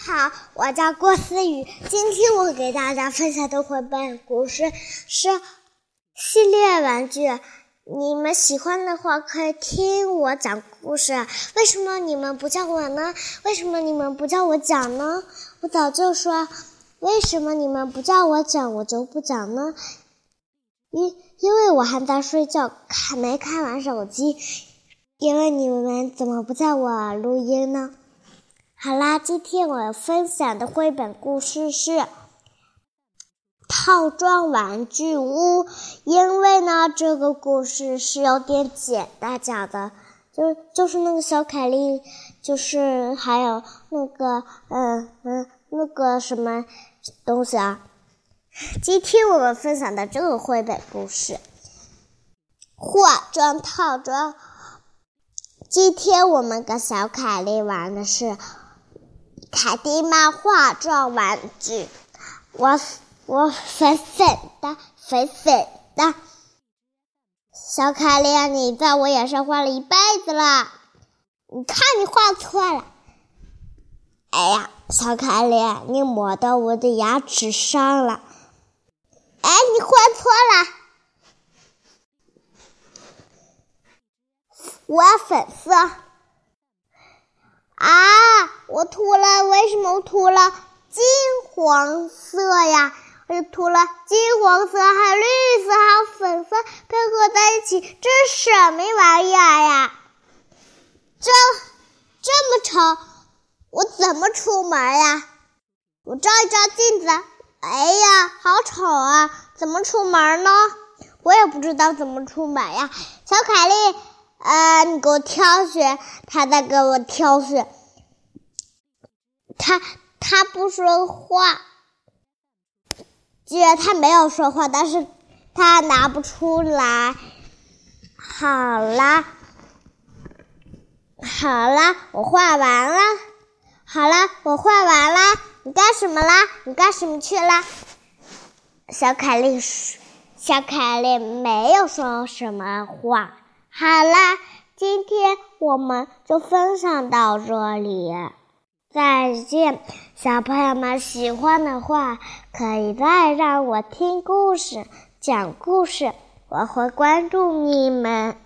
好，我叫郭思雨。今天我给大家分享的绘本故事是系列玩具。你们喜欢的话，可以听我讲故事。为什么你们不叫我呢？为什么你们不叫我讲呢？我早就说，为什么你们不叫我讲，我就不讲呢？因因为我还在睡觉，还没看完手机。因为你们怎么不叫我录音呢？好啦，今天我分享的绘本故事是《套装玩具屋》。因为呢，这个故事是有点简单讲的，就就是那个小凯莉，就是还有那个嗯嗯那个什么东西啊。今天我们分享的这个绘本故事，化妆套装。今天我们跟小凯莉玩的是。凯蒂猫化妆玩具，我我粉粉的粉粉的，小凯莉，你在我眼上画了一辈子了，你看你画错了。哎呀，小凯莉，你抹到我的牙齿上了。哎，你画错了，我要粉色。啊！我涂了，为什么我涂了金黄色呀？我就涂了金黄色，还有绿色，还有粉色配合在一起，这是什么玩意儿呀？这这么丑，我怎么出门呀？我照一照镜子，哎呀，好丑啊！怎么出门呢？我也不知道怎么出门呀。小凯莉。啊！你给我挑选，他在给我挑选。他他不说话，既然他没有说话，但是他拿不出来。好啦，好啦，我画完了。好啦，我画完啦。你干什么啦？你干什么去了？小凯丽：“小凯丽没有说什么话。”好啦，今天我们就分享到这里，再见，小朋友们喜欢的话可以再让我听故事、讲故事，我会关注你们。